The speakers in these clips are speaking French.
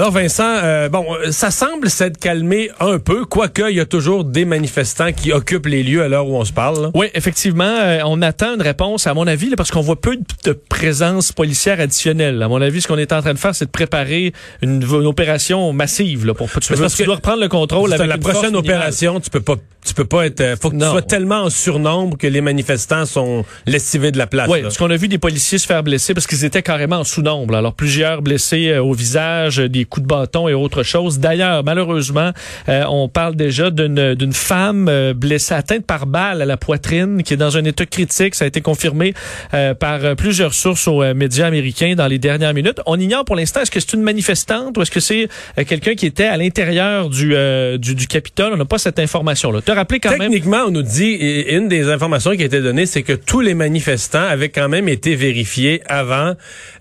Alors Vincent, euh, bon, ça semble s'être calmé un peu, quoique il y a toujours des manifestants qui occupent les lieux à l'heure où on se parle. Oui, effectivement, euh, on attend une réponse, à mon avis, parce qu'on voit peu de présence policière additionnelle. À mon avis, ce qu'on est en train de faire, c'est de préparer une, opération massive là, pour tu, parce tu dois reprendre le contrôle. Avec la prochaine opération, tu peux pas, tu peux pas être, euh, faut que tu sois tellement en surnombre que les manifestants sont lessivés de la place. Oui, parce qu'on a vu des policiers se faire blesser parce qu'ils étaient carrément en sous-nombre. Alors plusieurs blessés au visage, des coups de bâton et autre chose. D'ailleurs, malheureusement, euh, on parle déjà d'une femme euh, blessée, atteinte par balle à la poitrine, qui est dans un état critique. Ça a été confirmé euh, par plusieurs sources aux médias américains dans les dernières minutes. On ignore pour l'instant est-ce que c'est une manifestante ou est-ce que c'est quelqu'un qui était à l'intérieur du, du, du Capitole? On n'a pas cette information-là. Te rappeler quand Techniquement, on nous dit, une des informations qui a été donnée, c'est que tous les manifestants avaient quand même été vérifiés avant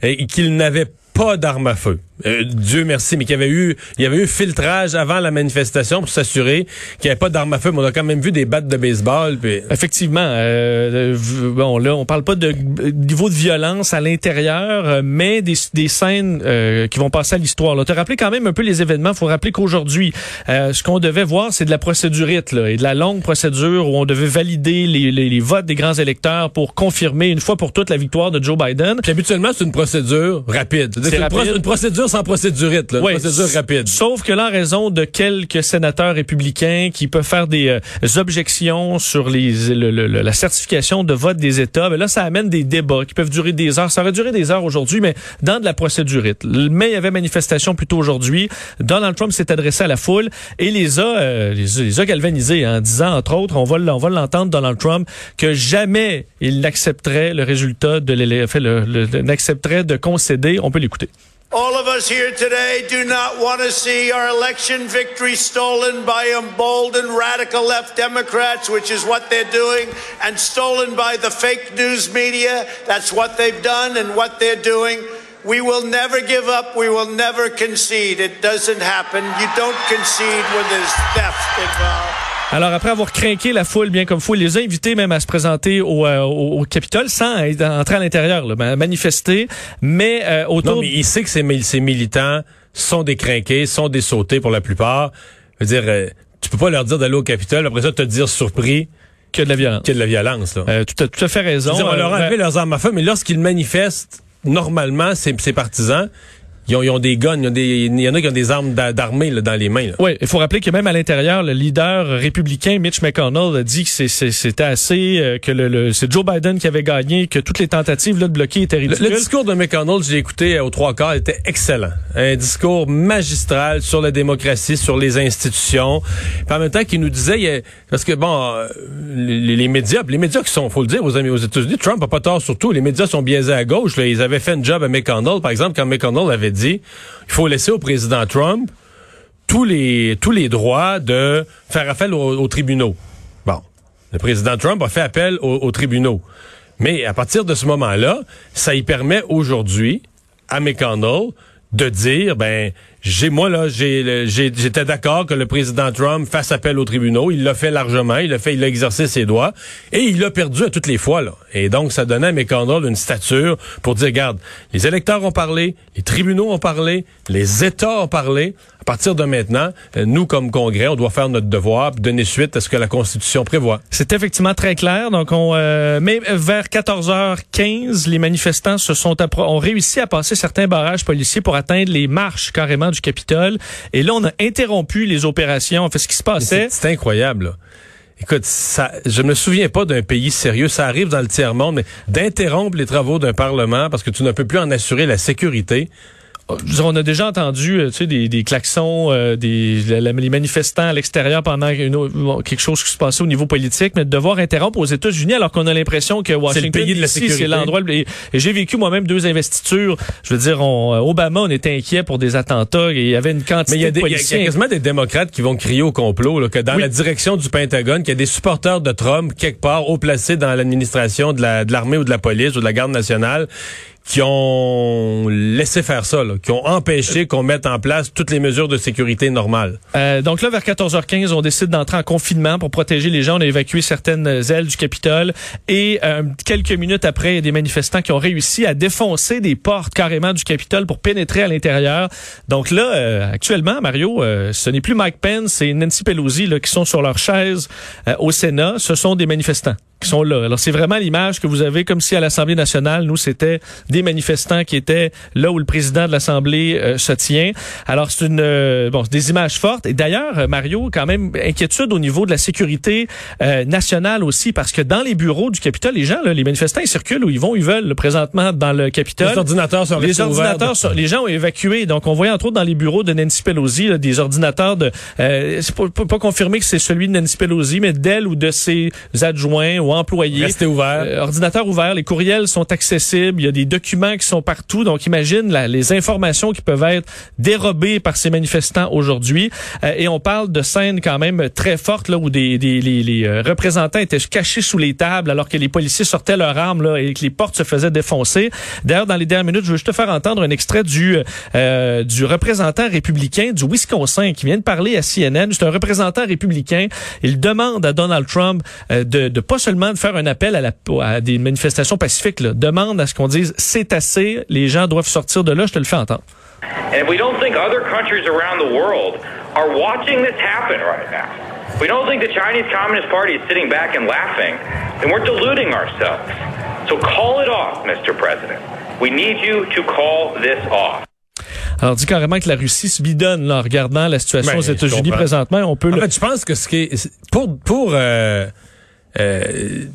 et qu'ils n'avaient pas d'armes à feu. Euh, Dieu merci, mais qu'il y avait eu, il y avait eu filtrage avant la manifestation pour s'assurer qu'il n'y avait pas d'armes à feu. Mais on a quand même vu des battes de baseball. Puis... Effectivement. Euh, bon, là, on parle pas de niveau de violence à l'intérieur, euh, mais des, des scènes qui vont passer à l'histoire. Là, te rappeler quand même un peu les événements. Faut rappeler qu'aujourd'hui, ce qu'on devait voir, c'est de la procédurite là, et de la longue procédure où on devait valider les, les, les, votes des grands électeurs pour confirmer une fois pour toutes la victoire de Joe Biden. Puis habituellement, c'est une procédure rapide. C'est une, une procédure sans procédurite, là, procédure rapide. Sauf que là, en raison de quelques sénateurs républicains qui peuvent faire des, euh, objections sur les, la certification de vote des États, ben là, ça amène des débats qui peuvent durer des heures. Ça aurait duré des heures aujourd'hui, mais dans de la procédurite. Mais il y avait manifestation plutôt aujourd'hui. Donald Trump s'est adressé à la foule et les a, euh, les, a galvanisés en disant, entre autres, on va, on va l'entendre, Donald Trump, que jamais il n'accepterait le résultat de l'élection, n'accepterait de concéder. On peut l'écouter. All of us here today do not want to see our election victory stolen by emboldened radical left Democrats, which is what they're doing, and stolen by the fake news media. That's what they've done and what they're doing. We will never give up. We will never concede. It doesn't happen. You don't concede when there's theft involved. Alors, après avoir craqué la foule bien comme faut, il les a invités même à se présenter au, euh, au, Capitole sans entrer à l'intérieur, manifester. Mais euh, autour... Non, mais il sait que ces, ces militants sont des crinqués, sont des sautés pour la plupart. Je veux dire, euh, tu peux pas leur dire d'aller au Capitole, après ça te dire surpris qu'il y a de la violence. Qu'il y a de la violence. Là. Euh, tu as tout à fait raison. on leur a enlevé leurs armes à feu, mais lorsqu'ils manifestent, normalement, ces partisans, ils ont, ils ont, des guns, il y, en a qui ont des armes d'armée dans les mains. Oui, il faut rappeler que même à l'intérieur, le leader républicain Mitch McConnell a dit que c'était assez, euh, que le, c'est Joe Biden qui avait gagné, que toutes les tentatives là, de bloquer étaient ridicules. Le, discours de McConnell, j'ai écouté aux trois quarts, était excellent. Un discours magistral sur la démocratie, sur les institutions. Puis en même temps, qu'il nous disait, parce que bon, euh, les, médias, les médias qui sont, faut le dire aux amis aux États-Unis, Trump a pas tort surtout. Les médias sont biaisés à gauche. Là. Ils avaient fait un job à McConnell, par exemple, quand McConnell avait dit il faut laisser au président Trump tous les, tous les droits de faire appel aux, tribunaux. Bon. Le président Trump a fait appel aux, tribunaux. Mais à partir de ce moment-là, ça y permet aujourd'hui à McConnell de dire, ben, j'ai moi là, j'étais d'accord que le président Trump fasse appel aux tribunaux. Il l'a fait largement. Il a fait, il a exercé ses droits et il l'a perdu à toutes les fois là. Et donc ça donnait à McConnell une stature pour dire, regarde, les électeurs ont parlé, les tribunaux ont parlé, les États ont parlé. À partir de maintenant, euh, nous comme Congrès, on doit faire notre devoir, donner suite à ce que la Constitution prévoit. C'est effectivement très clair. Donc on, euh, mais vers 14h15, les manifestants se sont ont réussi à passer certains barrages policiers pour atteindre les marches carrément du Capitole. Et là, on a interrompu les opérations. En fait, ce qui se passait. C'est incroyable. Écoute, ça, je me souviens pas d'un pays sérieux. Ça arrive dans le tiers monde, mais d'interrompre les travaux d'un parlement parce que tu ne peux plus en assurer la sécurité on a déjà entendu euh, tu sais, des, des klaxons, euh, des, les manifestants à l'extérieur pendant quelque chose qui se passait au niveau politique, mais de devoir interrompre aux États-Unis alors qu'on a l'impression que Washington, c'est l'endroit. Et, j'ai vécu moi-même deux investitures. Je veux dire, on, euh, Obama, on était inquiet pour des attentats et il y avait une quantité mais y a de policiers. Il y, a quasiment des démocrates qui vont crier au complot là, que dans la direction du Pentagone, qu'il y a des supporters de Trump quelque part haut placés dans l'administration de l'armée ou de la police ou de la garde nationale qui ont laissé faire ça, qui ont empêché qu'on mette en place toutes les mesures de sécurité normales. Euh, donc là, vers 14h15, on décide d'entrer en confinement pour protéger les gens. On a évacué certaines ailes du Capitole. Et euh, quelques minutes après, il y a des manifestants qui ont réussi à défoncer des portes carrément du Capitole pour pénétrer à l'intérieur. Donc là, euh, actuellement, Mario, euh, ce n'est plus Mike Pence et Nancy Pelosi là, qui sont sur leur chaise au Sénat. Ce sont des manifestants qui sont là. Alors c'est vraiment l'image que vous avez comme si à l'Assemblée nationale, nous c'était des manifestants qui étaient là où le président de l'Assemblée euh, se tient. Alors c'est une euh, bon, des images fortes et d'ailleurs Mario quand même inquiétude au niveau de la sécurité euh, nationale aussi parce que dans les bureaux du Capitole, les gens là, les manifestants ils circulent où ils vont, ils veulent présentement dans le Capitole. Les ordinateurs sont Les ordinateurs sont, les gens ont évacué donc on voyait entre autres dans les bureaux de Nancy Pelosi des ordinateurs de c'est pas, pas, confirmé que c'est celui de Nancy Pelosi mais d'elle ou de ses adjoints employés. Restez ouvert. Euh, ordinateur ouvert, les courriels sont accessibles, il y a des documents qui sont partout. Donc imagine les informations qui peuvent être dérobées par ces manifestants aujourd'hui. Euh, et on parle de scènes quand même très fortes là où des, des les, euh, représentants étaient cachés sous les tables alors que les policiers sortaient leurs armes là et que les portes se faisaient défoncer. D'ailleurs, dans les dernières minutes, je veux juste te faire entendre un extrait du du représentant républicain du Wisconsin qui vient de parler à CNN. C'est un représentant républicain. Il demande à Donald Trump de, de pas seulement de faire un appel à, la, à des manifestations pacifiques. Là. Demande à ce qu'on dise c'est assez, les gens doivent sortir de là. Je te le fais entendre. And we don't think other countries around the world are watching this happen right now. We don't think the Chinese Communist Party is sitting back and laughing, then we're deluding ourselves. So call it off, Mr. President. We need you to call this off. Alors, dit carrément que la Russie se bidonne là, en regardant la situation ben, aux États-Unis présentement. On peut en fait, je pense que ce qui est pour pour euh, euh,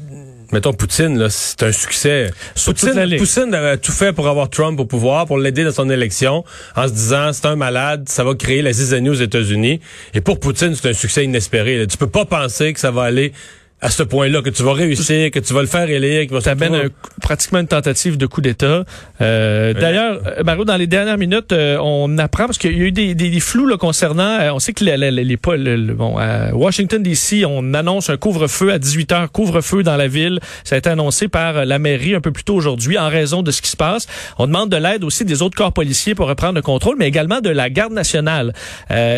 mettons Poutine, là, c'est un succès. Poutine, Poutine avait tout fait pour avoir Trump au pouvoir, pour l'aider dans son élection, en se disant c'est un malade, ça va créer la zizanie aux États-Unis. Et pour Poutine, c'est un succès inespéré. Là. Tu peux pas penser que ça va aller à ce point-là, que tu vas réussir, que tu vas le faire élire, Ça amène pratiquement une tentative de coup d'État. Euh, D'ailleurs, euh, Mario, dans les dernières minutes, euh, on apprend, parce qu'il y a eu des, des, flous là, concernant, euh, on sait que les, les, les, bon, à Washington, D.C., on annonce un couvre-feu à 18 heures, couvre-feu dans la ville. Ça a été annoncé par la mairie un peu plus tôt aujourd'hui en raison de ce qui se passe. On demande de l'aide aussi des autres corps policiers pour reprendre le contrôle, mais également de la garde nationale.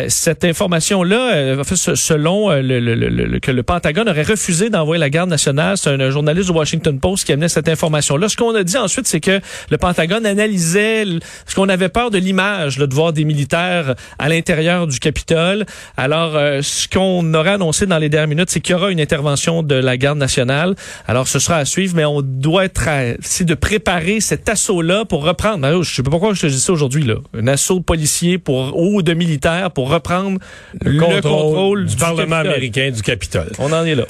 cette information-là, selon le, le, que le Pentagone aurait refusé d'envoyer la garde nationale. C'est un, journaliste du Washington Post qui amenait cette information-là. Ce qu'on a dit ensuite, c'est que le Pentagone analysait ce qu'on avait peur de l'image, de voir des militaires à l'intérieur du Capitole. Alors, euh, ce qu'on aurait annoncé dans les dernières minutes, c'est qu'il y aura une intervention de la garde nationale. Alors, ce sera à suivre, mais on doit être c'est de préparer cet assaut-là pour reprendre. Je sais pas pourquoi je te dis ça aujourd'hui là. Un assaut de policiers pour ou de militaires pour reprendre le, contrôle, du, Parlement américain du Capitole. On en est là.